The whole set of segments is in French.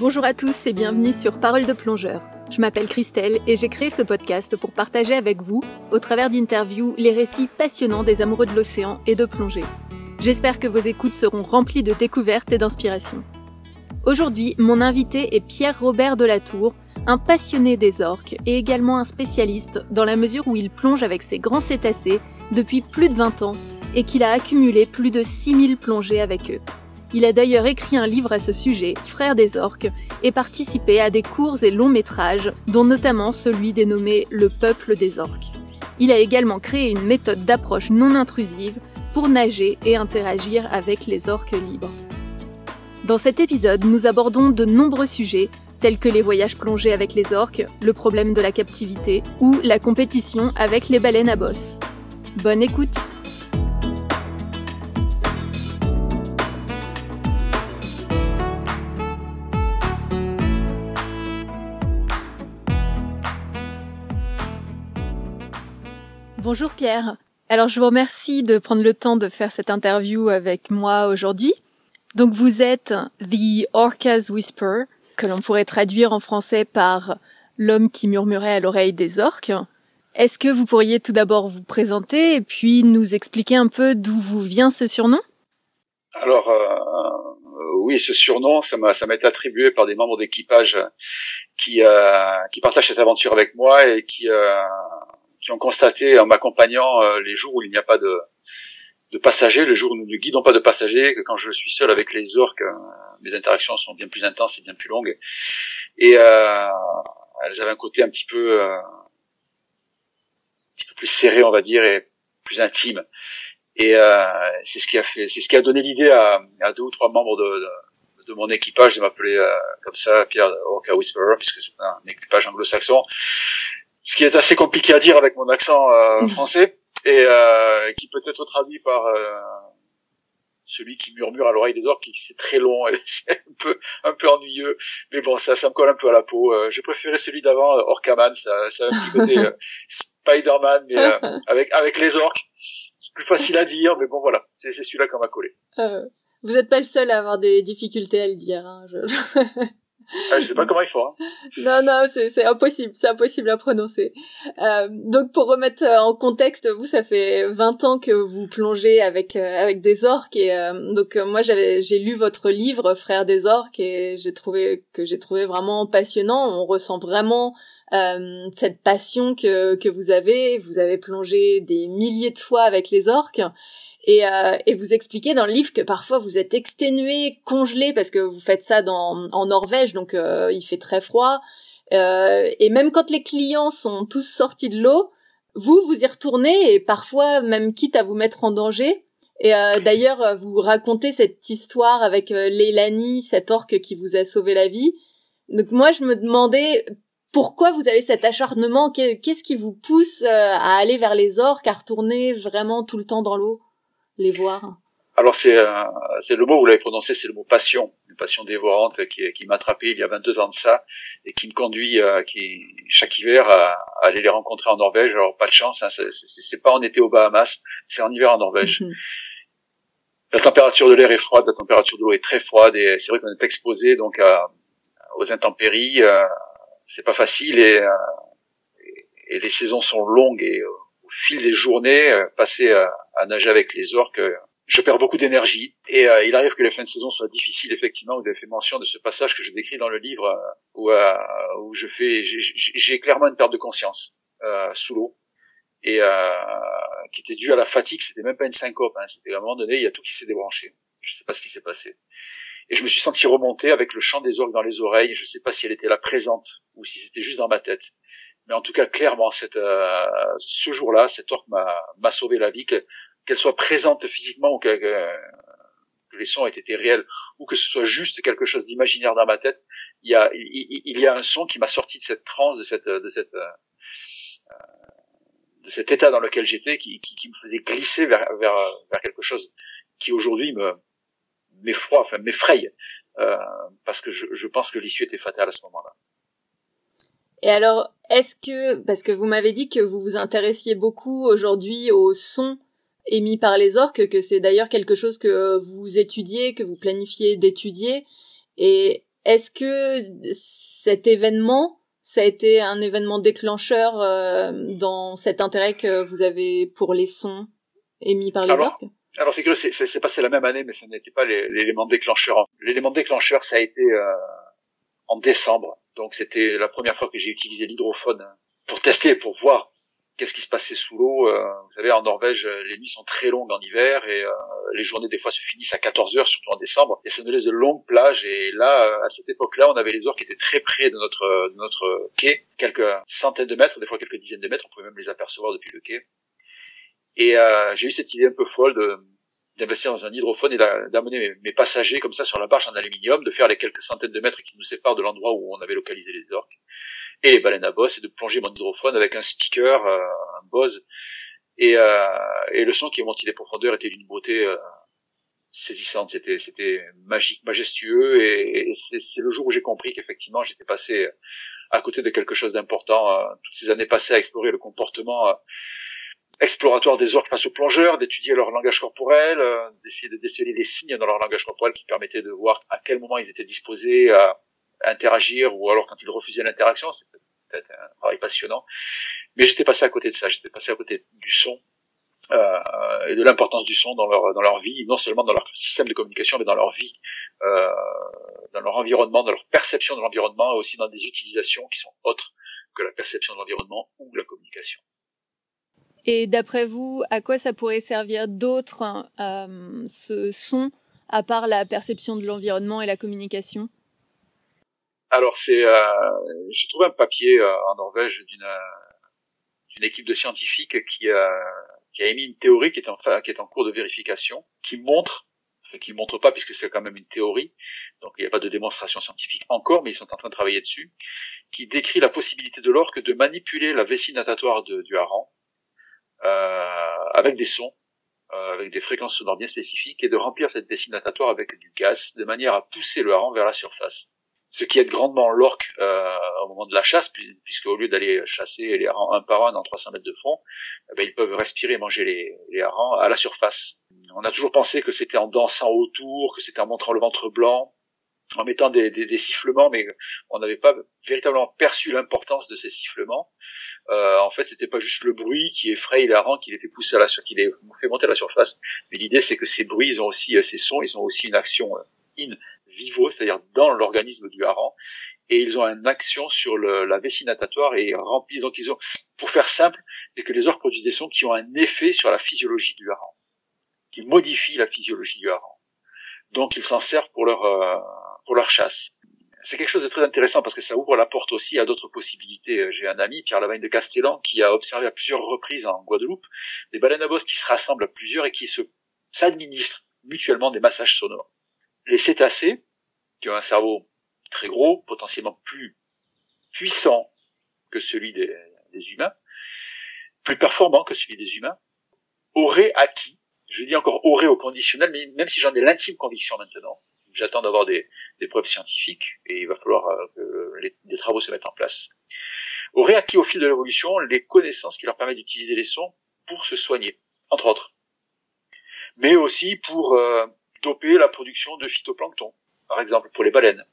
Bonjour à tous et bienvenue sur Parole de plongeur. Je m'appelle Christelle et j'ai créé ce podcast pour partager avec vous, au travers d'interviews, les récits passionnants des amoureux de l'océan et de plongée. J'espère que vos écoutes seront remplies de découvertes et d'inspiration. Aujourd'hui, mon invité est Pierre-Robert Delatour, un passionné des orques et également un spécialiste dans la mesure où il plonge avec ses grands cétacés depuis plus de 20 ans et qu'il a accumulé plus de 6000 plongées avec eux. Il a d'ailleurs écrit un livre à ce sujet, Frères des orques, et participé à des courts et longs métrages, dont notamment celui dénommé Le peuple des orques. Il a également créé une méthode d'approche non intrusive pour nager et interagir avec les orques libres. Dans cet épisode, nous abordons de nombreux sujets tels que les voyages plongés avec les orques, le problème de la captivité ou la compétition avec les baleines à bosse. Bonne écoute Bonjour Pierre. Alors je vous remercie de prendre le temps de faire cette interview avec moi aujourd'hui. Donc vous êtes The Orca's Whisper, que l'on pourrait traduire en français par l'homme qui murmurait à l'oreille des orques. Est-ce que vous pourriez tout d'abord vous présenter et puis nous expliquer un peu d'où vous vient ce surnom? Alors euh, oui, ce surnom, ça été attribué par des membres d'équipage qui euh, qui partagent cette aventure avec moi et qui euh, ont constaté en m'accompagnant euh, les jours où il n'y a pas de de passagers, le jour où nous ne guidons pas de passagers, que quand je suis seul avec les orques, euh, mes interactions sont bien plus intenses et bien plus longues. Et euh, elles avaient un côté un petit peu, euh, un petit peu plus serré, on va dire, et plus intime. Et euh, c'est ce qui a fait, c'est ce qui a donné l'idée à, à, deux ou trois membres de, de, de mon équipage de m'appeler euh, comme ça Pierre Orca Whisperer, puisque c'est un équipage anglo-saxon. Ce qui est assez compliqué à dire avec mon accent euh, français et euh, qui peut être traduit par euh, celui qui murmure à l'oreille des orques, c'est très long et c'est un peu un peu ennuyeux, mais bon ça ça me colle un peu à la peau. Euh, J'ai préféré celui d'avant, euh, Orcaman, ça, ça a un petit côté euh, Spider-Man, mais euh, avec avec les orques, c'est plus facile à dire, mais bon voilà, c'est celui-là qu'on m'a collé. Euh, vous n'êtes pas le seul à avoir des difficultés à le dire. Hein, je... Ah, je sais pas comment il faut. Hein. Non, non, c'est impossible, c'est impossible à prononcer. Euh, donc pour remettre en contexte, vous, ça fait 20 ans que vous plongez avec euh, avec des orques et euh, donc euh, moi j'avais j'ai lu votre livre Frères des orques et j'ai trouvé que j'ai trouvé vraiment passionnant. On ressent vraiment euh, cette passion que que vous avez. Vous avez plongé des milliers de fois avec les orques et, euh, et vous expliquez dans le livre que parfois vous êtes exténué, congelé parce que vous faites ça dans, en Norvège, donc euh, il fait très froid. Euh, et même quand les clients sont tous sortis de l'eau, vous vous y retournez et parfois même quitte à vous mettre en danger. Et euh, d'ailleurs, vous racontez cette histoire avec euh, Leilani, cette orque qui vous a sauvé la vie. Donc moi, je me demandais pourquoi vous avez cet acharnement Qu'est-ce qui vous pousse euh, à aller vers les orques, à retourner vraiment tout le temps dans l'eau? Les voir Alors c'est euh, c'est le mot vous l'avez prononcé, c'est le mot passion, une passion dévorante qui, qui m'a attrapé il y a 22 ans de ça et qui me conduit euh, qui chaque hiver à, à, aller les rencontrer en Norvège. Alors pas de chance, hein, c'est pas en été aux Bahamas, c'est en hiver en Norvège. -hmm. La température de l'air est froide, la température de l'eau est très froide et c'est vrai qu'on est exposé donc à, aux intempéries. Euh, c'est pas facile et, et, et, les saisons sont longues et au fil des journées, passer à, à nager avec les orques, je perds beaucoup d'énergie. Et euh, il arrive que les fins de saison soient difficiles. Effectivement, vous avez fait mention de ce passage que je décris dans le livre euh, où, euh, où je fais, j'ai clairement une perte de conscience euh, sous l'eau et qui était due à la fatigue. C'était même pas une syncope. Hein. C'était à un moment donné, il y a tout qui s'est débranché. Je sais pas ce qui s'est passé. Et je me suis senti remonter avec le chant des orques dans les oreilles. Je sais pas si elle était là présente ou si c'était juste dans ma tête. Mais en tout cas, clairement, cette, euh, ce jour-là, cette orque m'a sauvé la vie, qu'elle qu soit présente physiquement ou que, que, les sons aient été réels ou que ce soit juste quelque chose d'imaginaire dans ma tête. Il y a, il, il y a un son qui m'a sorti de cette transe, de cette, de cette, euh, de cet état dans lequel j'étais, qui, qui, qui, me faisait glisser vers, vers, vers quelque chose qui aujourd'hui me m'effraie, enfin m'effraie, euh, parce que je, je pense que l'issue était fatale à ce moment-là. Et alors, est-ce que, parce que vous m'avez dit que vous vous intéressiez beaucoup aujourd'hui aux sons émis par les orques, que c'est d'ailleurs quelque chose que vous étudiez, que vous planifiez d'étudier, et est-ce que cet événement ça a été un événement déclencheur euh, dans cet intérêt que vous avez pour les sons émis par les orques? Alors c'est que c'est passé la même année, mais ce n'était pas l'élément déclencheur. L'élément déclencheur, ça a été euh, en décembre. Donc c'était la première fois que j'ai utilisé l'hydrophone pour tester, pour voir qu'est-ce qui se passait sous l'eau. Euh, vous savez, en Norvège, les nuits sont très longues en hiver et euh, les journées des fois se finissent à 14 heures, surtout en décembre. Et ça nous laisse de longues plages. Et là, euh, à cette époque-là, on avait les orques qui étaient très près de notre de notre quai, quelques centaines de mètres, des fois quelques dizaines de mètres. On pouvait même les apercevoir depuis le quai. Et j'ai eu cette idée un peu folle de d'investir dans un hydrophone et d'amener mes, passagers comme ça sur la barge en aluminium, de faire les quelques centaines de mètres qui nous séparent de l'endroit où on avait localisé les orques. Et les baleines à bosse et de plonger mon hydrophone avec un speaker, euh, un Bose. Et, euh, et le son qui est monté des profondeurs était d'une beauté euh, saisissante, c'était c'était magique, majestueux. Et, c'est le jour où j'ai compris qu'effectivement j'étais passé à côté de quelque chose d'important. toutes ces années passées à explorer le comportement exploratoire des orques face aux plongeurs, d'étudier leur langage corporel, d'essayer de déceler les signes dans leur langage corporel qui permettaient de voir à quel moment ils étaient disposés à interagir ou alors quand ils refusaient l'interaction, c'était peut-être un travail passionnant. Mais j'étais passé à côté de ça, j'étais passé à côté du son euh, et de l'importance du son dans leur dans leur vie, non seulement dans leur système de communication, mais dans leur vie, euh, dans leur environnement, dans leur perception de l'environnement, et aussi dans des utilisations qui sont autres que la perception de l'environnement ou la communication. Et d'après vous, à quoi ça pourrait servir d'autre euh, ce son à part la perception de l'environnement et la communication? Alors c'est, euh, j'ai trouvé un papier euh, en Norvège d'une d'une équipe de scientifiques qui a qui a émis une théorie qui est en qui est en cours de vérification, qui montre, qui montre pas puisque c'est quand même une théorie, donc il n'y a pas de démonstration scientifique encore, mais ils sont en train de travailler dessus, qui décrit la possibilité de l'orque de manipuler la vessie natatoire du hareng euh, avec des sons euh, avec des fréquences sonores bien spécifiques et de remplir cette vessie natatoire avec du gaz de manière à pousser le hareng vers la surface ce qui aide grandement l'orque euh, au moment de la chasse, puisque au lieu d'aller chasser les harengs un par un dans 300 mètres de fond, eh ben, ils peuvent respirer et manger les, les harengs à la surface. On a toujours pensé que c'était en dansant autour, que c'était en montrant le ventre blanc, en mettant des sifflements, mais on n'avait pas véritablement perçu l'importance de ces sifflements. Euh, en fait, c'était pas juste le bruit qui effraie harengs, qui les fait pousser à la surface, qui les fait monter à la surface, mais l'idée c'est que ces bruits, ils ont aussi euh, ces sons, ils ont aussi une action euh, in vivo, c'est-à-dire dans l'organisme du hareng, et ils ont une action sur le, la vessie natatoire et remplis. Donc ils ont, pour faire simple, c'est que les orques produisent des sons qui ont un effet sur la physiologie du hareng, qui modifient la physiologie du hareng. Donc ils s'en servent pour leur euh, pour leur chasse. C'est quelque chose de très intéressant parce que ça ouvre la porte aussi à d'autres possibilités. J'ai un ami, Pierre Lavagne de Castellan, qui a observé à plusieurs reprises en Guadeloupe des baleines à bosse qui se rassemblent à plusieurs et qui se s'administrent mutuellement des massages sonores les cétacés, qui ont un cerveau très gros, potentiellement plus puissant que celui des, humains, plus performant que celui des humains, auraient acquis, je dis encore auraient au conditionnel, mais même si j'en ai l'intime conviction maintenant, j'attends d'avoir des, preuves scientifiques, et il va falloir euh, que les, des travaux se mettent en place, auraient acquis au fil de l'évolution les connaissances qui leur permettent d'utiliser les sons pour se soigner, entre autres. Mais aussi pour euh, doper la production de phytoplancton, par exemple pour les baleines.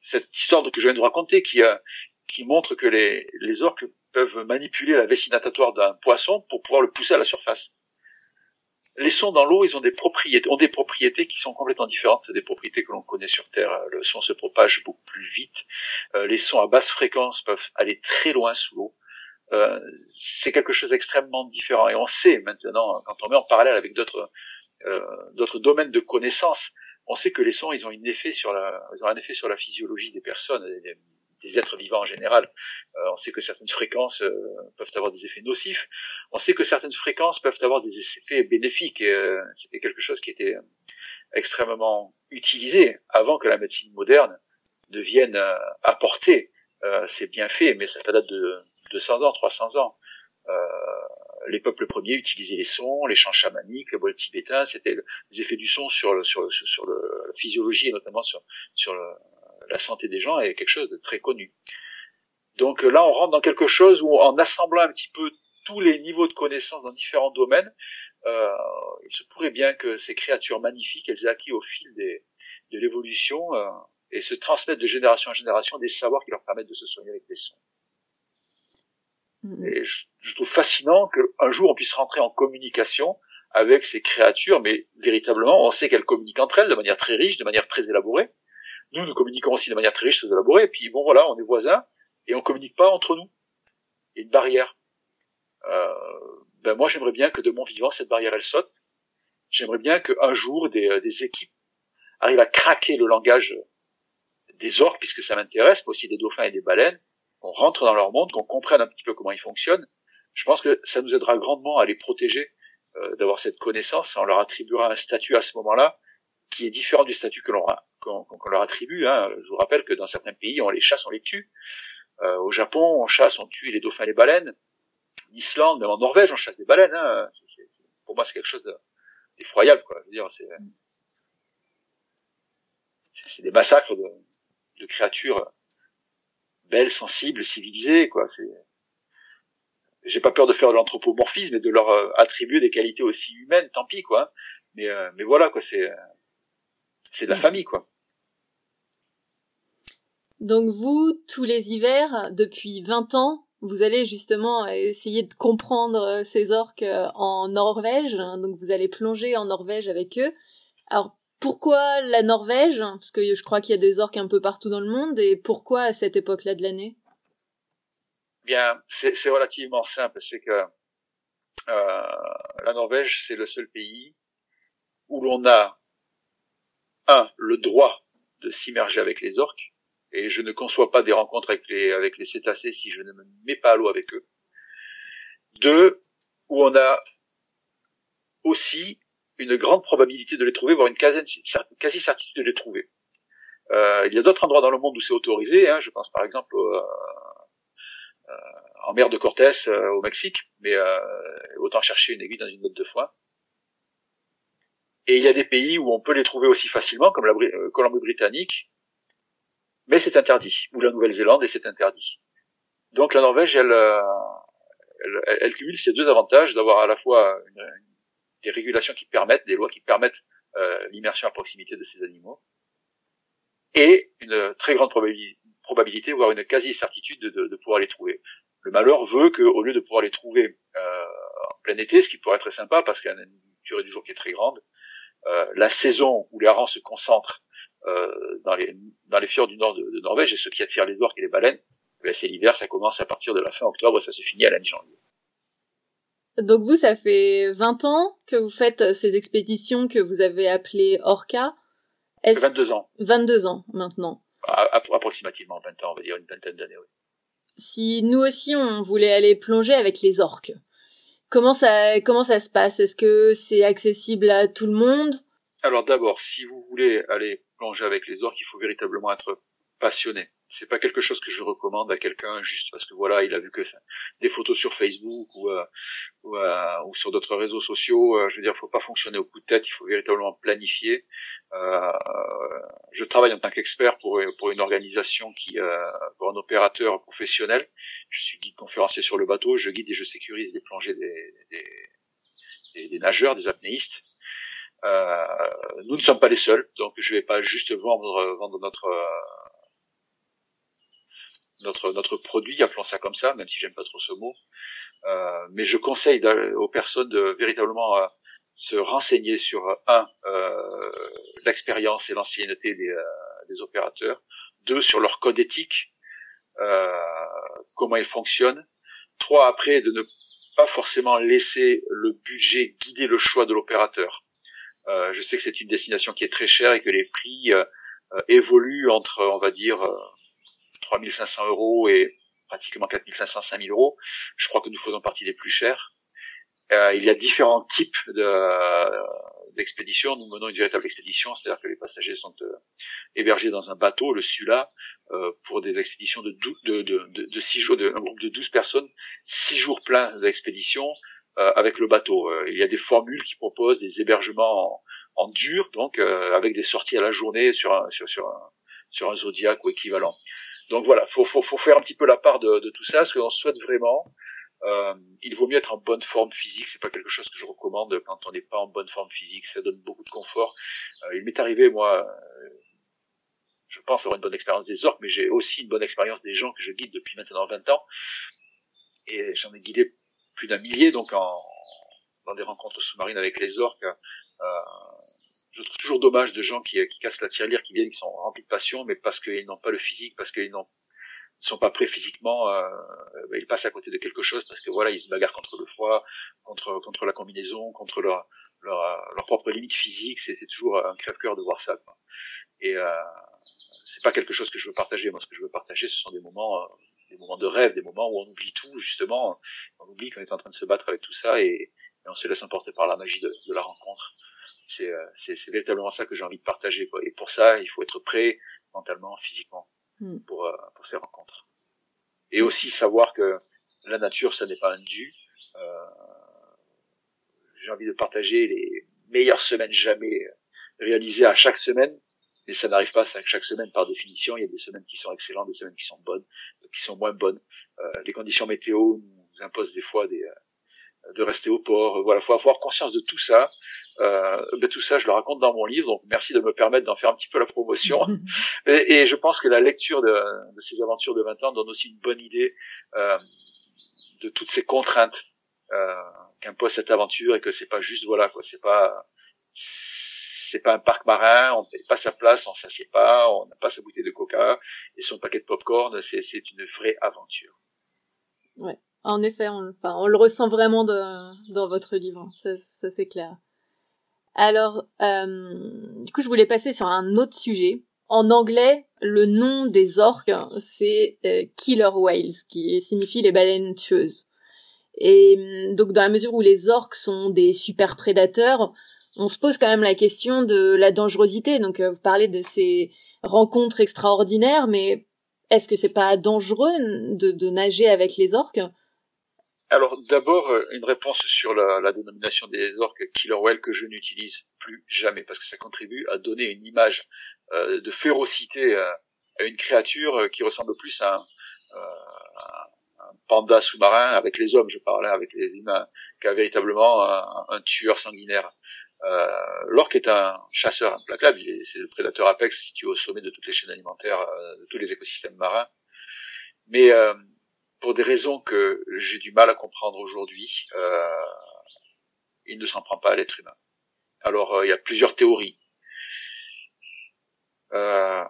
Cette histoire que je viens de vous raconter qui, a, qui montre que les, les orques peuvent manipuler la vessie natatoire d'un poisson pour pouvoir le pousser à la surface. Les sons dans l'eau, ils ont des propriétés, ont des propriétés qui sont complètement différentes. Des propriétés que l'on connaît sur Terre. Le son se propage beaucoup plus vite. Euh, les sons à basse fréquence peuvent aller très loin sous l'eau. Euh, c'est quelque chose d'extrêmement différent. Et on sait maintenant, quand on met en parallèle avec d'autres euh, d'autres domaines de connaissances, on sait que les sons, ils ont, un effet sur la, ils ont un effet sur la physiologie des personnes, des êtres vivants en général. Euh, on sait que certaines fréquences euh, peuvent avoir des effets nocifs. On sait que certaines fréquences peuvent avoir des effets bénéfiques. Et, c'était quelque chose qui était extrêmement utilisé avant que la médecine moderne ne vienne apporter ces bienfaits, mais ça date de 200 ans, 300 ans. Euh, les peuples premiers utilisaient les sons, les chants chamaniques, le bol tibétain, c'était les effets du son sur, le, le, la physiologie et notamment sur, sur la santé des gens est quelque chose de très connu. Donc là, on rentre dans quelque chose où, en assemblant un petit peu tous les niveaux de connaissances dans différents domaines, euh, il se pourrait bien que ces créatures magnifiques, elles aient acquis au fil des, de l'évolution euh, et se transmettre de génération en génération des savoirs qui leur permettent de se soigner avec les sons. Mm. Et je, trouve fascinant qu'un jour on puisse rentrer en communication avec ces créatures, mais véritablement, on sait qu'elles communiquent entre elles de manière très riche, de manière très élaborée. Nous, nous communiquons aussi de manière très riche, très élaborée. Et puis bon, voilà, on est voisins et on communique pas entre nous. Il y a une barrière. Euh, ben moi, j'aimerais bien que de mon vivant, cette barrière elle saute. J'aimerais bien qu'un jour des, des équipes arrivent à craquer le langage des orques, puisque ça m'intéresse, mais aussi des dauphins et des baleines, qu'on rentre dans leur monde, qu'on comprenne un petit peu comment ils fonctionnent. Je pense que ça nous aidera grandement à les protéger, euh, d'avoir cette connaissance. On leur attribuera un statut à ce moment-là qui est différent du statut que l'on qu'on leur attribue. Hein. Je vous rappelle que dans certains pays, on les chasse, on les tue. Euh, au Japon, on chasse, on tue les dauphins les baleines. En Islande, même en Norvège, on chasse des baleines. Hein. pour moi, c'est quelque chose d'effroyable. C'est, des massacres de, de créatures belles, sensibles, civilisées, quoi. C'est, j'ai pas peur de faire de l'anthropomorphisme et de leur euh, attribuer des qualités aussi humaines, tant pis, quoi. Mais, euh, mais voilà, quoi. C'est, c'est de la famille, quoi. Donc vous, tous les hivers, depuis 20 ans, vous allez justement essayer de comprendre euh, ces orques en Norvège. Donc vous allez plonger en Norvège avec eux. Alors pourquoi la Norvège? Parce que je crois qu'il y a des orques un peu partout dans le monde. Et pourquoi à cette époque-là de l'année? Bien, c'est relativement simple. C'est que euh, la Norvège, c'est le seul pays où l'on a un le droit de s'immerger avec les orques. Et je ne conçois pas des rencontres avec les avec les cétacés si je ne me mets pas à l'eau avec eux. Deux, où on a aussi une grande probabilité de les trouver, voire une quasi-certitude de les trouver. Euh, il y a d'autres endroits dans le monde où c'est autorisé, hein, je pense par exemple euh, euh, en mer de Cortés euh, au Mexique, mais euh, autant chercher une aiguille dans une botte de foin. Et il y a des pays où on peut les trouver aussi facilement, comme la Colombie-Britannique, mais c'est interdit, ou la Nouvelle-Zélande, et c'est interdit. Donc la Norvège, elle, elle, elle, cumule ces deux avantages d'avoir à la fois une, des régulations qui permettent, des lois qui permettent euh, l'immersion à proximité de ces animaux, et une très grande probabilité, voire une quasi-certitude de, pouvoir les trouver. Le malheur veut qu'au lieu de pouvoir les trouver euh, en plein été, ce qui pourrait être très sympa parce qu'il y a une durée du jour qui est très grande, euh, la saison où les harengs se concentrent dans, les, dans les fjords du nord de, Norvège et ce qui attire les orques et les baleines, ben, c'est l'hiver, ça commence à partir de la fin octobre et ça se finit à la mi-janvier. Donc vous, ça fait 20 ans que vous faites euh, ces expéditions que vous avez appelées Orca. 22 ans. 22 ans maintenant. approximativement 20 ans, on va dire une vingtaine d'années, oui. Si nous aussi on voulait aller plonger avec les orques, comment ça, comment ça se passe? Est-ce que c'est accessible à tout le monde? Alors d'abord, si vous voulez aller plonger avec les orques, il faut véritablement être passionné. C'est pas quelque chose que je recommande à quelqu'un juste parce que voilà il a vu que ça, des photos sur Facebook ou euh, ou, euh, ou, sur d'autres réseaux sociaux euh, je veux dire faut pas fonctionner au coup de tête il faut véritablement planifier. Euh, je travaille en tant qu'expert pour pour une organisation qui pour un opérateur professionnel. Je suis guide conférencier sur le bateau je guide et je sécurise les plongées des des, des, nageurs des apnéistes. Nous ne sommes pas les seuls je vais pas juste vendre vendre notre notre notre produit, appelons ça comme ça, même si j'aime pas trop ce mot. Euh, mais je conseille aux personnes de véritablement euh, se renseigner sur un euh, l'expérience et l'ancienneté des, euh, des, opérateurs, deux sur leur code éthique, euh, comment ils fonctionnent, trois après de ne pas forcément laisser le budget guider le choix de l'opérateur. Je sais que c'est une destination qui est très chère et que les prix évoluent entre, on va dire, 3500 euros et pratiquement 4500, 5000 euros. Je crois que nous faisons partie des plus chers. Euh, il y a différents types d'expéditions. nous menons une véritable expédition, c'est-à-dire que les passagers sont euh, hébergés dans un bateau, le Sula, euh, pour des expéditions de, de, de, de, six jours, de, un groupe de 12 personnes, six jours pleins d'expédition euh, avec le bateau. il y a des formules qui proposent des hébergements en, en dur, donc avec des sorties à la journée sur un, sur, sur un, sur un Zodiac ou équivalent. Donc voilà, faut, faut, faut faire un petit peu la part de, de tout ça, ce que l'on souhaite vraiment. Euh, il vaut mieux être en bonne forme physique, c'est pas quelque chose que je recommande quand on n'est pas en bonne forme physique, ça donne beaucoup de confort. Euh, il m'est arrivé, moi, euh, je pense avoir une bonne expérience des orques, mais j'ai aussi une bonne expérience des gens que je guide depuis maintenant 20 ans. Et j'en ai guidé plus d'un millier, donc en, dans des rencontres sous-marines avec les orques. Euh, je trouve toujours dommage de gens qui, qui cassent la tirelire, qui viennent, qui sont remplis de passion, mais parce qu'ils n'ont pas le physique, parce qu'ils n'ont sont pas prêts physiquement, euh, bah, ils passent à côté de quelque chose parce que voilà, ils se bagarrent contre le froid, contre contre la combinaison, contre leur leur, leur propre limite physique. C'est c'est toujours un crève-cœur de voir ça. Quoi. Et euh, c'est pas quelque chose que je veux partager. Moi, ce que je veux partager, ce sont des moments, euh, des moments de rêve, des moments où on oublie tout justement, on oublie qu'on est en train de se battre avec tout ça et, et on se laisse emporter par la magie de, de la rencontre. C'est euh, c'est véritablement ça que j'ai envie de partager. Quoi. Et pour ça, il faut être prêt mentalement, physiquement. Hmm. pour, euh, pour ces rencontres. Et aussi savoir que la nature, ça n'est pas un dû. Euh, J'ai envie de partager les meilleures semaines jamais réalisées à chaque semaine, mais ça n'arrive pas chaque semaine par définition. Il y a des semaines qui sont excellentes, des semaines qui sont bonnes, qui sont moins bonnes. Euh, les conditions météo nous imposent des fois des, euh, de rester au port. Voilà, faut avoir conscience de tout ça euh, ben, tout ça, je le raconte dans mon livre, donc merci de me permettre d'en faire un petit peu la promotion. et, et, je pense que la lecture de, de, ces aventures de 20 ans donne aussi une bonne idée euh, de toutes ces contraintes euh, qu'impose cette aventure et que c'est pas juste voilà quoi, c'est pas c'est pas un parc marin, on ne paye pas sa place, on s'assied pas, on n'a pas sa bouteille de coca et son paquet de popcorn, c'est c'est une vraie aventure. Ouais. En effet, on, enfin, on le ressent vraiment de, dans votre livre, ça, ça c'est clair. Alors, euh, du coup, je voulais passer sur un autre sujet. En anglais, le nom des orques, c'est euh, killer whales, qui signifie les baleines tueuses. Et donc, dans la mesure où les orques sont des super prédateurs, on se pose quand même la question de la dangerosité. Donc, vous parlez de ces rencontres extraordinaires, mais est-ce que c'est pas dangereux de, nager avec les orques? Alors d'abord euh, une réponse sur la, dénomination des orques killer whale que je n'utilise plus jamais parce que ça contribue à donner une image euh, de férocité euh, à, une créature qui ressemble plus à un, panda sous-marin avec les hommes, je parlais avec les humains, qu'à véritablement un, tueur sanguinaire. Euh, L'orque est un chasseur implacable, c'est le prédateur apex situé au sommet de toutes les chaînes alimentaires, de tous les écosystèmes marins. Mais pour des raisons que j'ai du mal à comprendre aujourd'hui, euh, il ne s'en prend pas à l'être humain. Alors euh, il y a plusieurs théories. Euh,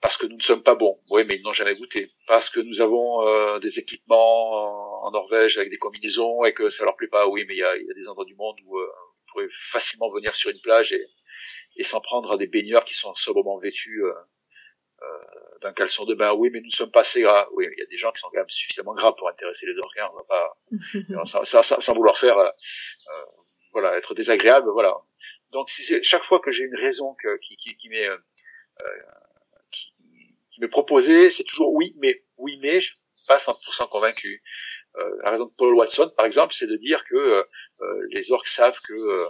parce que nous ne sommes pas bons. Oui, mais ils n'ont jamais goûté. Parce que nous avons euh, des équipements en Norvège avec des combinaisons et que ça leur plaît pas. Oui, mais il y a, y a des endroits du monde où euh, pouvez facilement venir sur une plage et, et s'en prendre à des baigneurs qui sont sobrement vêtus euh, d'un caleçon de bain. Oui, mais nous ne sommes pas assez gras. Oui, il y a des gens qui sont quand même suffisamment gras pour intéresser les organes. On va pas, sans, sans, vouloir faire, euh, euh, voilà, être désagréable. Voilà. Donc, chaque fois que j'ai une raison que, qui, qui, qui m'est euh, qui, qui m'est proposée, c'est toujours oui, mais oui, mais je suis pas 100% convaincu. Euh, la raison de Paul Watson, par exemple, c'est de dire que euh, les orques savent que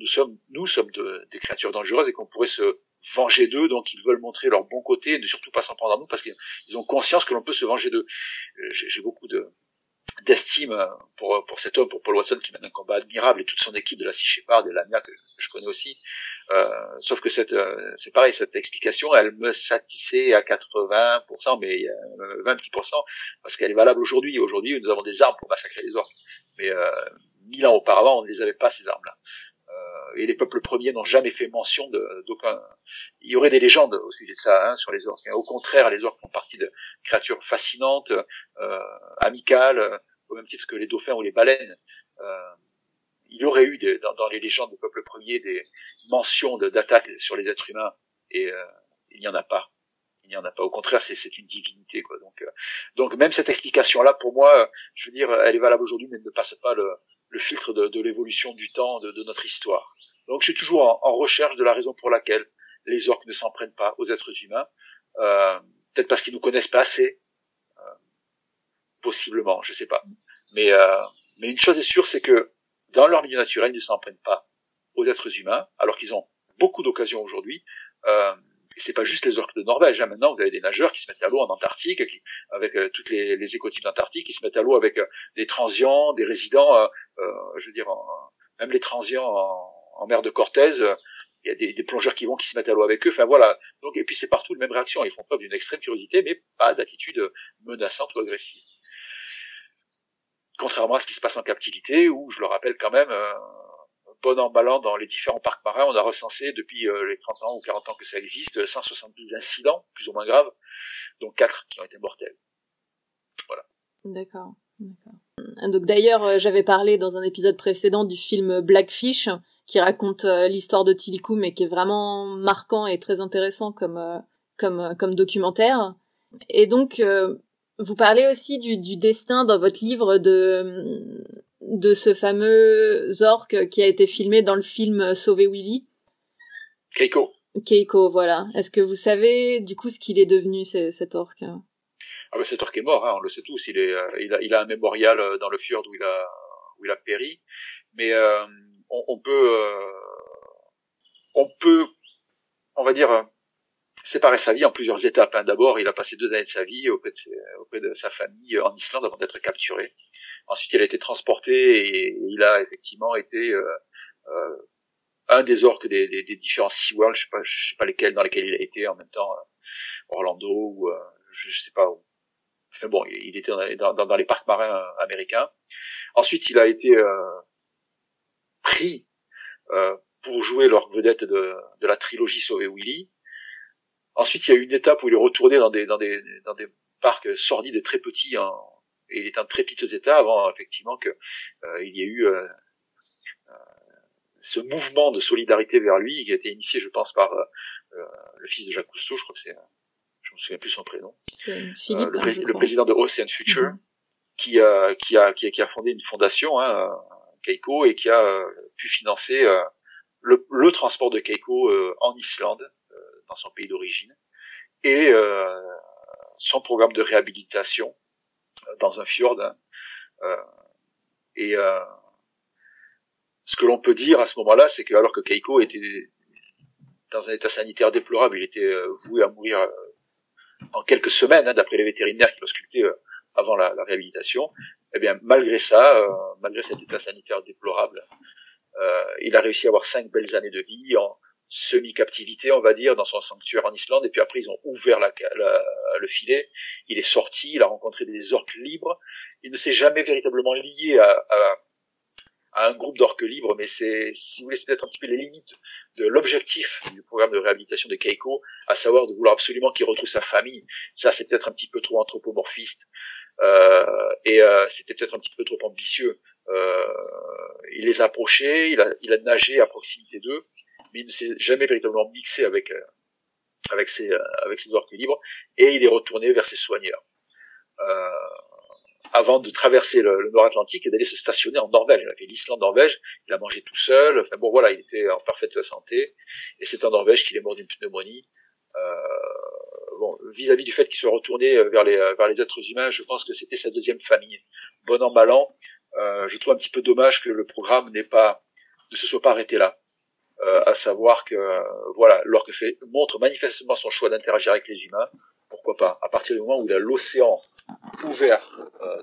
nous sommes nous sommes de, des créatures dangereuses et qu'on pourrait se venger d'eux, donc ils veulent montrer leur bon côté et ne surtout pas s'en prendre à nous parce qu'ils ont conscience que l'on peut se venger d'eux. Euh, j'ai beaucoup de d'estime pour pour cet homme, pour Paul Watson qui mène un combat admirable et toute son équipe de la Sea Shepherd et de l'AMIA que, je connais aussi. Euh, sauf que cette euh, c'est pareil, cette explication, elle me satisfait à 80%, mais 20% parce qu'elle est valable aujourd'hui. Aujourd'hui, nous avons des armes pour massacrer les orques, mais euh, mille ans auparavant, on ne les avait pas ces armes-là. Euh, et les peuples premiers n'ont jamais fait mention d'aucun. Il y aurait des légendes au sujet de ça hein, sur les orques. Au contraire, les orques font partie de créatures fascinantes, euh, amicales, au même titre que les dauphins ou les baleines. Euh, il y aurait eu des, dans, dans, les légendes des peuples premiers des mentions d'attaques sur les êtres humains, et euh, il n'y en a pas. Il n'y en a pas. Au contraire, c'est une divinité. Quoi. Donc, euh, donc même cette explication-là, pour moi, je veux dire, elle est valable aujourd'hui, mais ne passe pas le, le filtre de, l'évolution du temps, de, de, notre histoire. Donc je suis toujours en, en, recherche de la raison pour laquelle les orques ne s'en prennent pas aux êtres humains. Euh, Peut-être parce qu'ils nous connaissent pas assez. Euh, possiblement, je sais pas. Mais, euh, mais une chose est sûre, c'est que dans leur milieu naturel, ils ne s'en prennent pas aux êtres humains, alors qu'ils ont beaucoup d'occasions aujourd'hui. Euh, et c'est pas juste les orques de Norvège. Hein. Maintenant, vous avez des nageurs qui se mettent à l'eau en Antarctique, avec euh, toutes les, écotypes d'Antarctique, qui se mettent à l'eau avec euh, des transients, des résidents, euh, euh je veux dire, même les transients en, mer de Cortez, il y a des, plongeurs qui vont, qui se mettent à l'eau avec eux. Enfin voilà. Donc et puis c'est partout la même réaction. Ils font preuve d'une extrême curiosité, mais pas d'attitude menaçante ou agressive. Contrairement à ce qui se passe en captivité, où je le rappelle quand même, euh, bon an dans les différents parcs marins, on a recensé depuis euh, les 30 ans ou 40 ans que ça existe 170 incidents, plus ou moins graves, dont 4 qui ont été mortels. Voilà. D'accord. Donc d'ailleurs, euh, j'avais parlé dans un épisode précédent du film Blackfish, qui raconte euh, l'histoire de Tilikum et qui est vraiment marquant et très intéressant comme euh, comme comme documentaire. Et donc vous parlez aussi du, du destin dans votre livre de de ce fameux orque qui a été filmé dans le film Sauver Willy. Keiko. Keiko, voilà. Est-ce que vous savez du coup ce qu'il est devenu cet orque ah ben cet orque est mort, hein, on le sait tous. Il est, il a, il a un mémorial dans le fjord où il a où il a péri. Mais euh, on, peut, euh, on peut, on va dire, séparer sa vie en plusieurs étapes. Hein. D'abord, il a passé deux années de sa vie auprès de, auprès de sa famille en Islande avant d'être capturé. Ensuite, il a été transporté et il a effectivement été euh, euh, un des orques des, des, des différents SeaWorld, je sais pas, je sais pas lesquels, dans lesquels il a été en même temps, euh, Orlando ou euh, je, sais pas où. Enfin bon, il, était dans, dans, dans, les parcs marins américains. Ensuite, il a été pris euh, pour jouer leur vedette de, de la trilogie Sauver Willy. Ensuite, il y a eu une étape où il est retourné dans des, dans des, dans des parcs sordides et très petits, hein, et il est en très piteux état avant effectivement que euh, il y ait eu euh, euh, ce mouvement de solidarité vers lui qui a été initié, je pense, par le fils de Jacques Cousteau, je crois que c'est, je me souviens plus son prénom, Philippe, le, président de Ocean Future, qui, a, qui, a, qui, a, qui a fondé une fondation, hein, Keiko et qui a euh, pu financer euh, le, le, transport de Keiko euh, en Islande, dans son pays d'origine, et son programme de réhabilitation dans un fjord. Hein. et ce que l'on peut dire à ce moment-là, c'est que alors que Keiko était dans un état sanitaire déplorable, il était voué à mourir en quelques semaines, hein, d'après les vétérinaires qui sculpté avant la, la, réhabilitation, eh bien, malgré ça, euh, malgré cet état sanitaire déplorable, euh, il a réussi à avoir cinq belles années de vie en semi-captivité, on va dire, dans son sanctuaire en Islande. Et puis après, ils ont ouvert la, le filet. Il est sorti, il a rencontré des orques libres. Il ne s'est jamais véritablement lié à, à, à un groupe d'orques libres, mais c'est, si vous voulez, c'est peut-être un petit peu les limites de l'objectif du programme de réhabilitation de Keiko, à savoir de vouloir absolument qu'il retrouve sa famille. Ça, c'est peut-être un petit peu trop anthropomorphiste. Euh, et euh, c'était peut-être un petit peu trop ambitieux. Euh, il les a approchés, il a, il a nagé à proximité d'eux, mais il ne s'est jamais véritablement mixé avec avec ses avec ses orques libres, et il est retourné vers ses soigneurs. avant de traverser le, Nord-Atlantique et d'aller se stationner en Norvège. Il a fait l'Islande-Norvège, il a mangé tout seul, enfin bon voilà, il était en parfaite santé, et c'est en Norvège qu'il est mort d'une pneumonie. Euh, bon, vis-à-vis du fait qu'il soit retourné euh, vers les, euh, vers les êtres humains, je pense que c'était sa deuxième famille. Bon an, mal an, euh, je trouve un petit peu dommage que le programme pas, ne se soit pas arrêté là. Euh, à savoir que, voilà, l'orque fait, montre manifestement son choix d'interagir avec les humains, pourquoi pas, à partir du moment où il a l'océan ouvert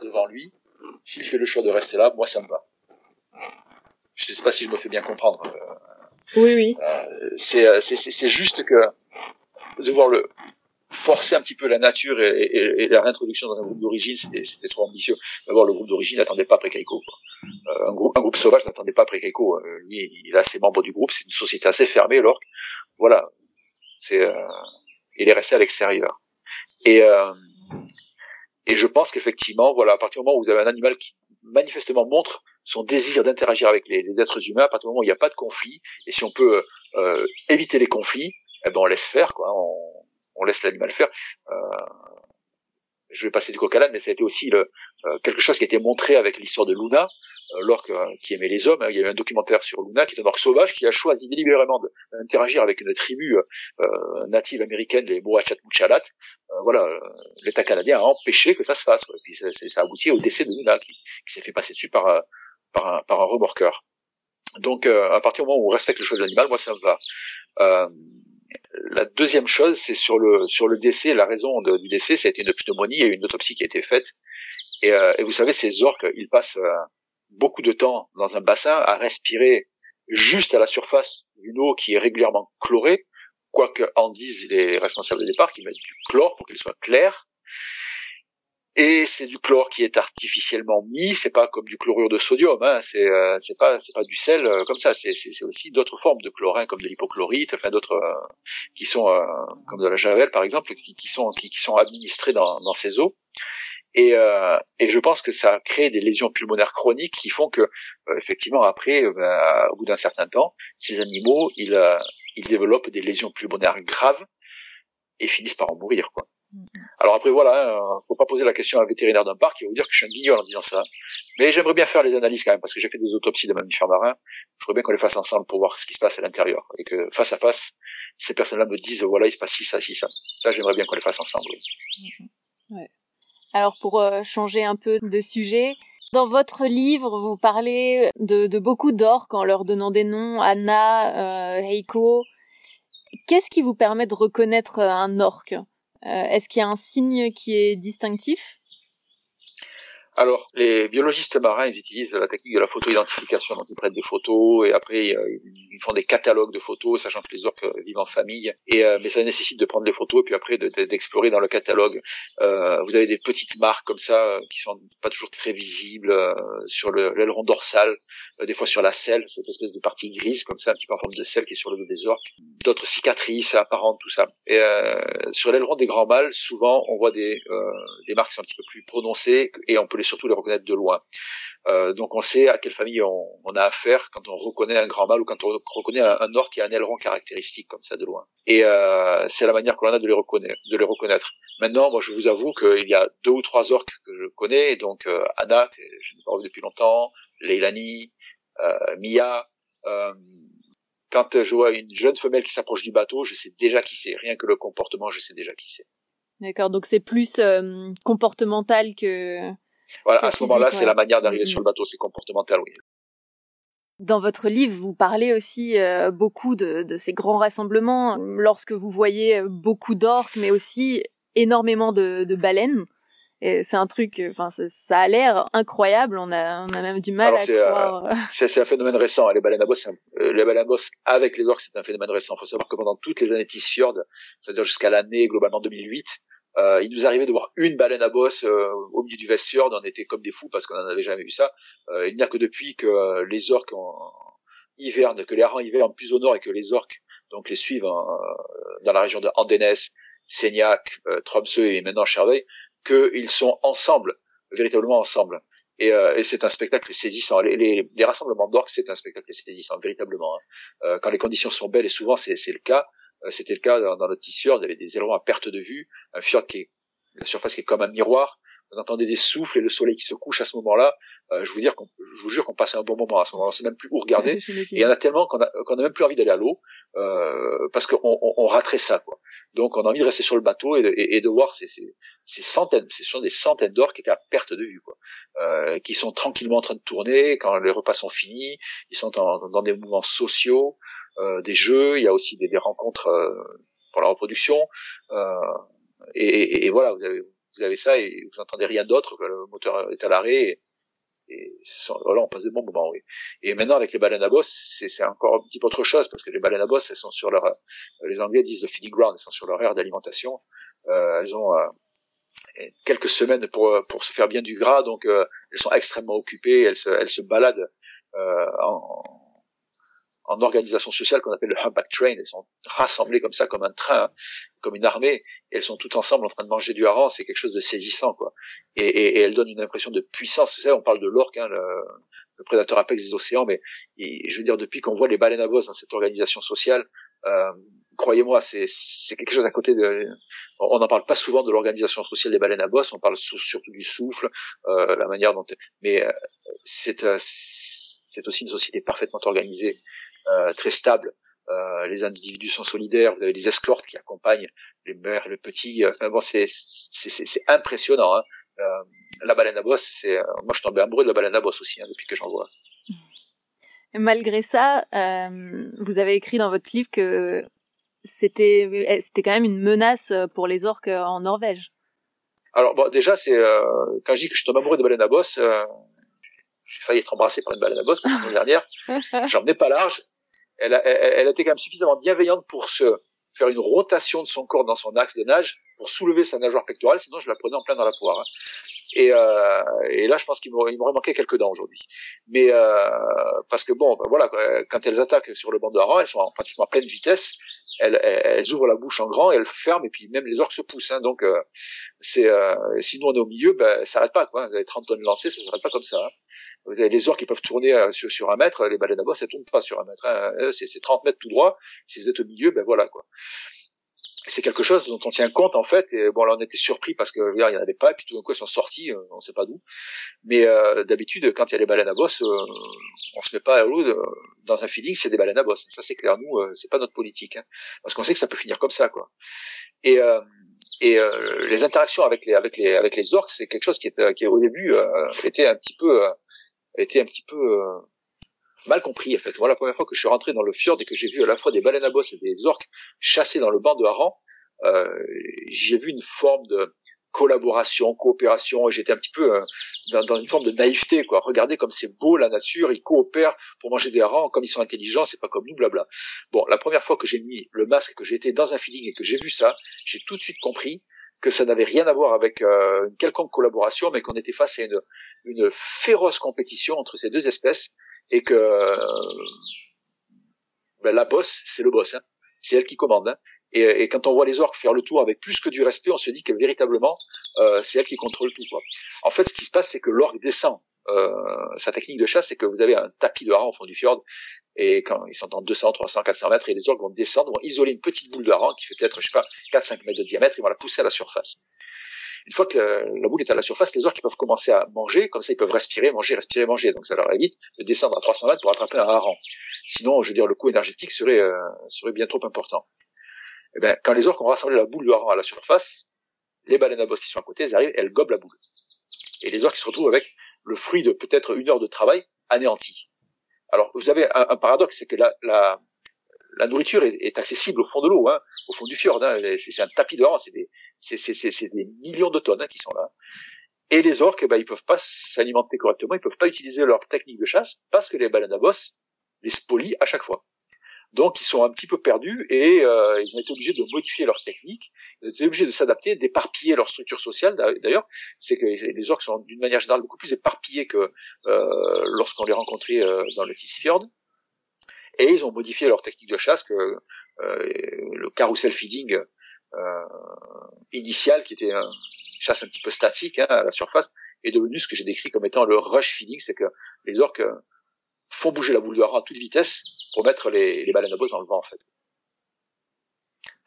devant lui, s'il fait le choix de rester là, moi ça me va. Je ne sais pas si je me fais bien comprendre. oui, oui. c'est, c'est juste que de voir le, forcer un petit peu la nature et, la réintroduction dans un groupe d'origine, c'était, c'était trop ambitieux. D'abord, le groupe d'origine n'attendait pas après Keiko. Euh, un, groupe, un groupe sauvage n'attendait pas après Keiko. Euh, lui, il a ses membres du groupe, c'est une société assez fermée, alors voilà, c'est, euh, il est resté à l'extérieur. Et euh, et je pense qu'effectivement, voilà, à partir du moment où vous avez un animal qui manifestement montre son désir d'interagir avec les, les, êtres humains, à partir du moment où il n'y a pas de conflit, et si on peut euh, éviter les conflits, eh ben on laisse faire, quoi. On laisse l'animal faire. Euh, je vais passer du coq à l'âne, mais ça a été aussi le, euh, quelque chose qui a été montré avec l'histoire de Luna, euh, l'orque qui aimait les hommes. Il y a eu un documentaire sur Luna, qui est un orque sauvage, qui a choisi délibérément d'interagir avec une tribu native américaine, les Muchalat. voilà, l'État canadien a empêché que ça se fasse. Et puis ça, ça, a abouti au décès de Luna, qui, s'est fait passer dessus par, par, un, par un remorqueur. Donc, à partir du moment où on respecte le choix de l'animal, moi ça me va. La deuxième chose, c'est sur le sur le décès. La raison du décès, été une pneumonie et une autopsie qui a été faite. Et, euh, et vous savez, ces orques, ils passent euh, beaucoup de temps dans un bassin à respirer juste à la surface d'une eau qui est régulièrement chlorée, quoique en disent les responsables de départ qui mettent du chlore pour qu'il soit clair. Et c'est du chlore qui est artificiellement mis, c'est pas comme du chlorure de sodium, hein, c'est euh, c'est pas c'est pas du sel euh, comme ça, c'est c'est aussi d'autres formes de chlorine comme de l'hypochlorite, enfin d'autres euh, qui sont comme de la javel par exemple, qui, qui sont qui, qui, sont administrés dans dans ces eaux. Et, euh, et je pense que ça crée des lésions pulmonaires chroniques qui font que, euh, effectivement, après, euh, ben, au bout d'un certain temps, ces animaux, ils, ils développent des lésions pulmonaires graves et finissent par en mourir, quoi. Alors après voilà, hein, faut pas poser la question à un vétérinaire d'un parc va vous dire que je suis un guignol en disant ça. Mais j'aimerais bien faire les analyses quand même parce que j'ai fait des autopsies de mammifères marins. Je voudrais bien qu'on les fasse ensemble pour voir ce qui se passe à l'intérieur et que face à face, ces personnes-là me disent voilà il se passe ci ça ci ça. Ça j'aimerais bien qu'on les fasse ensemble. Mm-hmm. Ouais. Alors pour euh, changer un peu de sujet, dans votre livre, vous parlez de, beaucoup d'orques en leur donnant des noms, Anna, euh, Heiko. Qu'est-ce qui vous permet de reconnaître un orque? Est-ce qu'il y a un signe qui est distinctif? Alors, les biologistes marins, ils utilisent la technique de la photo-identification. Donc, ils prennent des photos et après, euh, ils font des catalogues de photos, sachant que les orques vivent en famille. Et euh, mais ça nécessite de prendre les photos et puis après d'explorer dans le catalogue. Euh, vous avez des petites marques comme ça qui sont pas toujours très visibles sur l'aileron dorsal, des fois sur la selle, cette espèce de partie grise comme ça, un petit peu en forme de selle qui est sur le dos des orques. D'autres cicatrices apparentes, tout ça. Et sur l'aileron des grands mâles, souvent, on voit des des marques qui sont un petit peu plus prononcées et on peut les surtout les reconnaître de loin. Euh, donc on sait à quelle famille on, a affaire quand on reconnaît un grand mâle ou quand on reconnaît un, un or qui a un aileron caractéristique comme ça de loin. Et euh, c'est la manière qu'on a de les reconnaître. Maintenant, moi je vous avoue qu'il y a deux ou trois orques que je connais, donc euh, Anna, que je n'ai pas depuis longtemps, Leilani, euh, Mia. Euh, quand je vois une jeune femelle qui s'approche du bateau, je sais déjà qui c'est. Rien que le comportement, je sais déjà qui c'est. D'accord, donc c'est plus comportemental que voilà, à ce moment-là, c'est la manière d'arriver mm-hmm. sur le bateau, c'est comportemental, oui. Dans votre livre, vous parlez aussi euh, beaucoup de, de, ces grands rassemblements lorsque vous voyez euh, beaucoup d'orques, mais aussi énormément de, de baleines. C'est un truc, enfin, ça, a l'air incroyable. On a, on a même du mal à euh, croire. c'est un phénomène récent. Hein, les baleines à bosse, les baleines à bosse avec les orques, c'est un phénomène récent. Il faut savoir que pendant toutes les années Tisfjord, c'est-à-dire jusqu'à l'année globalement 2008, euh, il nous arrivait de voir une baleine à bosse euh, au milieu du Vestfjord, on était comme des fous parce qu'on n'en avait jamais vu ça. Euh, il n'y a que depuis que les orques en, hivernent, que les harengs hivernent plus au nord et que les orques donc les suivent dans la région de Andenes, Seignac, Tromsø et maintenant Chervey, qu'ils sont ensemble, véritablement ensemble. Et, et c'est un spectacle saisissant. Les, rassemblements d'orques, c'est un spectacle saisissant, véritablement. Hein. quand les conditions sont belles, et souvent c'est le cas, euh, c'était le cas dans, dans notre fjord, il y avait des ailerons à perte de vue, un fjord qui est la surface qui est comme un miroir. Vous entendez des souffles et le soleil qui se couche à ce moment-là. Euh, je vous dire qu'on, je vous jure qu'on passe un bon moment à ce moment-là. On sait même plus où regarder. et il y en a tellement qu'on a, qu'on a même plus envie d'aller à l'eau euh, parce qu'on on, on, raterait ça. Quoi. Donc on a envie de rester sur le bateau et de, et, de voir ces, ces, ces, centaines, ce sont des centaines d'or qui étaient à perte de vue, quoi, euh, qui sont tranquillement en train de tourner quand les repas sont finis. Ils sont en, dans des mouvements sociaux. Euh, des jeux, il y a aussi des, des rencontres euh, pour la reproduction. Euh, et, et, voilà, vous avez, vous avez ça et vous entendez rien d'autre, le moteur est à l'arrêt. Et, et voilà, on passe des bons moments, oui. Et maintenant, avec les baleines à bosse, c'est encore un petit peu autre chose, parce que les baleines à bosse, elles sont sur leur, les Anglais disent le feeding ground, elles sont sur leur aire d'alimentation. Euh, elles ont euh, quelques semaines pour pour se faire bien du gras, donc euh, elles sont extrêmement occupées, elles se, elles se baladent en, en organisation sociale qu'on appelle le humpback train. Elles sont rassemblées comme ça, comme un train, comme une armée. Et elles sont toutes ensemble en train de manger du hareng. C'est quelque chose de saisissant, quoi. Et, et, et elles donnent une impression de puissance. Vous savez, on parle de l'orque, hein, le, le, prédateur apex des océans, mais je veux dire, depuis qu'on voit les baleines à bosse dans cette organisation sociale, euh, croyez-moi, c'est, quelque chose à côté de. On n'en parle pas souvent de l'organisation sociale des baleines à bosse. On parle surtout du souffle, euh, la manière dont. Mais euh, c'est, euh, c'est aussi une société parfaitement organisée très stable. Euh, les individus sont solidaires. Vous avez des escortes qui accompagnent les mères, les petits. Enfin bon, c'est c'est impressionnant. Hein. Euh, la baleine à bosse, c'est moi je tombé amoureux de la baleine à bosse aussi hein, depuis que j'en vois. Malgré ça, euh, vous avez écrit dans votre livre que c'était eh, c'était quand même une menace pour les orques en Norvège. Alors bon, déjà c'est euh, quand je dis que je tombe amoureux de baleine à bosse, j'ai failli être embrassé par une baleine à bosse la semaine dernière. J'en venais pas large. Elle a, elle, elle été quand même suffisamment bienveillante pour se faire une rotation de son corps dans son axe de nage pour soulever sa nageoire pectorale, sinon je la prenais en plein dans la poire. Hein. Et, euh, et, là, je pense qu'il m'aurait manqué quelques dents aujourd'hui. Mais euh, parce que bon, ben voilà, quand elles attaquent sur le banc de hareng, elles sont en pratiquement pleine vitesse. Elles, elles, ouvrent la bouche en grand et elles ferment et puis même les orques se poussent. Hein, donc euh, c'est euh, si nous on est au milieu, ben ça s'arrête pas. Quoi. Vous avez 30 tonnes lancées, ça s'arrête pas comme ça. Hein. Vous avez les orques qui peuvent tourner euh, sur, sur, un mètre, les baleines à bosse elles tournent pas sur un mètre. Hein. C'est 30 mètres tout droit. Si vous êtes au milieu, ben voilà quoi c'est quelque chose dont on tient compte en fait. Et bon, là, on était surpris parce que il y en avait pas, et puis tout d'un coup, ils sont sortis, euh, on sait pas d'où. Mais euh, d'habitude, quand il y a des baleines à bosse, euh, on se met pas à l'eau dans un feeding, c'est des baleines à bosse. Ça, c'est clair. Nous, euh, c'est pas notre politique, hein, parce qu'on sait que ça peut finir comme ça, quoi. Et et les interactions avec les avec les avec les orques, c'est quelque chose qui était qui au début était un petit peu était un petit peu mal compris en fait. Moi, la première fois que je suis rentré dans le fjord et que j'ai vu à la fois des baleines à bosse et des orques chassés dans le banc de hareng, euh, j'ai vu une forme de collaboration, coopération, et j'étais un petit peu euh, dans, une forme de naïveté, quoi. Regardez comme c'est beau la nature, ils coopèrent pour manger des harengs, comme ils sont intelligents, c'est pas comme nous, blabla. Bon, la première fois que j'ai mis le masque, que j'ai été dans un feeding et que j'ai vu ça, j'ai tout de suite compris que ça n'avait rien à voir avec euh, une quelconque collaboration, mais qu'on était face à une, une féroce compétition entre ces deux espèces et que ben, la bosse, c'est le boss, hein. c'est elle qui commande. Hein. Et, et, quand on voit les orques faire le tour avec plus que du respect, on se dit que véritablement, euh, c'est elle qui contrôle tout. Quoi. En fait, ce qui se passe, c'est que l'orque descend. Euh, sa technique de chasse, c'est que vous avez un tapis de hareng au fond du fjord, et quand ils sont en 200, 300, 400 mètres, et les orques vont descendre, vont isoler une petite boule de hareng qui fait peut-être, je sais pas, 4-5 mètres de diamètre, ils vont la pousser à la surface. Une fois que la boule est à la surface, les orques peuvent commencer à manger, comme ça ils peuvent respirer, manger, respirer, manger. Donc ça leur évite de descendre à 300 mètres pour attraper un hareng. Sinon, je veux dire, le coût énergétique serait euh, serait bien trop important. Eh ben, quand les orques ont rassemblé la boule de hareng à la surface, les baleines à bosse qui sont à côté, elles arrivent, elles gobent la boule. Et les orques se retrouvent avec le fruit de peut-être une heure de travail anéanti. Alors, vous avez un, paradoxe, c'est que la, la, la nourriture est, accessible au fond de l'eau, hein, au fond du fjord. Hein, c'est un tapis de hareng, c'est des, des millions de tonnes hein, qui sont là. Et les orques, ben, ils peuvent pas s'alimenter correctement, ils peuvent pas utiliser leur technique de chasse parce que les baleines à bosse les spolient à chaque fois. Donc ils sont un petit peu perdus et euh, ils ont été obligés de modifier leur technique, ils ont été obligés de s'adapter, d'éparpiller leur structure sociale. D'ailleurs, c'est que les orques sont d'une manière générale beaucoup plus éparpillés que euh, lorsqu'on les rencontrait euh, dans le Tisfjord. Et ils ont modifié leur technique de chasse, que euh, le carousel feeding euh, initial, qui était une chasse un petit peu statique hein, à la surface, est devenu ce que j'ai décrit comme étant le rush feeding, c'est que les orques font bouger la boule de à toute vitesse pour mettre les, les baleines à bosse dans le vent en fait.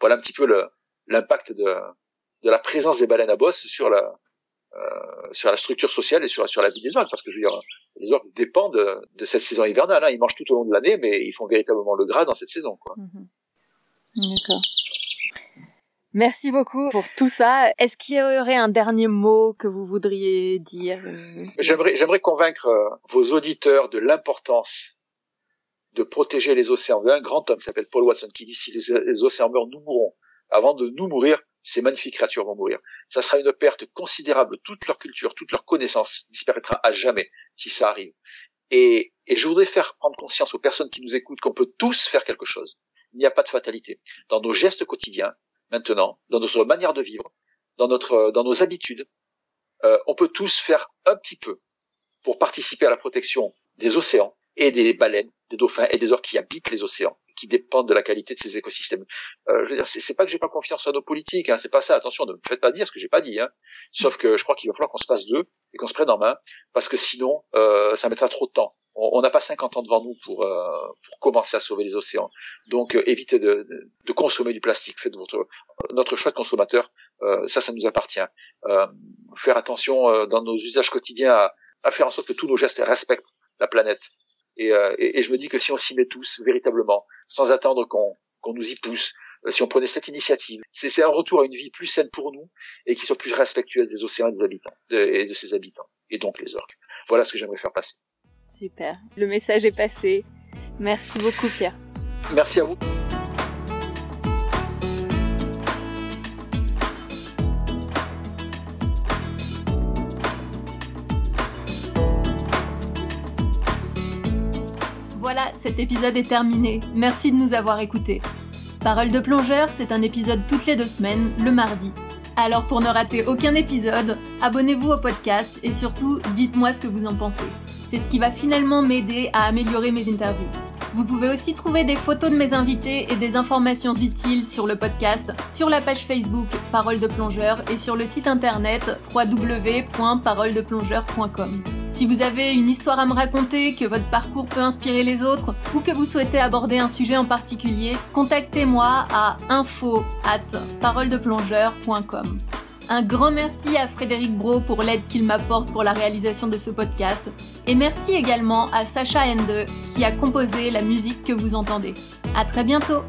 Voilà un petit peu l'impact de, de la présence des baleines à bosse sur la euh, sur la structure sociale et sur, sur la vie des orques, parce que je veux dire, les orques dépendent de, de cette saison hivernale. Hein. Ils mangent tout au long de l'année, mais ils font véritablement le gras dans cette saison. Quoi. Mhm. D'accord. Merci beaucoup pour tout ça. Est-ce qu'il y aurait un dernier mot que vous voudriez dire J'aimerais, j'aimerais convaincre euh, vos auditeurs de l'importance de protéger les océans. Il y a un grand homme qui s'appelle Paul Watson qui dit si les, océans meurent, nous mourrons. Avant de nous mourir, ces magnifiques créatures vont mourir. Ça sera une perte considérable. Toute leur culture, toute leur connaissance disparaîtra à jamais si ça arrive. Et, je voudrais faire prendre conscience aux personnes qui nous écoutent qu'on peut tous faire quelque chose. Il n'y a pas de fatalité. Dans nos gestes quotidiens, maintenant, dans notre manière de vivre, dans notre, dans nos habitudes, euh, on peut tous faire un petit peu pour participer à la protection des océans et des baleines, des dauphins et des orques qui habitent les océans, qui dépendent de la qualité de ces écosystèmes. Euh, je veux dire, c'est pas que j'ai pas confiance en nos politiques, hein, c'est pas ça. Attention, ne me faites pas dire ce que j'ai pas dit. Hein. Sauf que je crois qu'il va falloir qu'on se passe d'eux et qu'on se prenne en main, parce que sinon, euh, ça mettra trop de temps on n'a pas 50 ans devant nous pour, euh, pour commencer à sauver les océans. Donc euh, évitez de, de, consommer du plastique. Faites votre notre choix de consommateur. Euh, ça, ça nous appartient. faire attention dans nos usages quotidiens à, à, faire en sorte que tous nos gestes respectent la planète. Et, et, et je me dis que si on s'y met tous véritablement, sans attendre qu'on qu'on nous y pousse, si on prenait cette initiative, c'est un retour à une vie plus saine pour nous et qui soit plus respectueuse des océans et des habitants et de ses habitants et donc les orques. Voilà ce que j'aimerais faire passer. Super. Le message est passé. Merci beaucoup, Pierre. Merci à vous. Cet épisode est terminé. Merci de nous avoir écoutés. Parole de plongeur, c'est un épisode toutes les deux semaines, le mardi. Alors pour ne rater aucun épisode, abonnez-vous au podcast et surtout dites-moi ce que vous en pensez. C'est ce qui va finalement m'aider à améliorer mes interviews. Vous pouvez aussi trouver des photos de mes invités et des informations utiles sur le podcast, sur la page Facebook Parole de plongeur et sur le site internet www.paroledeplongeur.com. Si vous avez une histoire à me raconter, que votre parcours peut inspirer les autres ou que vous souhaitez aborder un sujet en particulier, contactez-moi à info at paroledeplongeur.com. Un grand merci à Frédéric Bro pour l'aide qu'il m'apporte pour la réalisation de ce podcast. Et merci également à Sacha Ende qui a composé la musique que vous entendez. À très bientôt!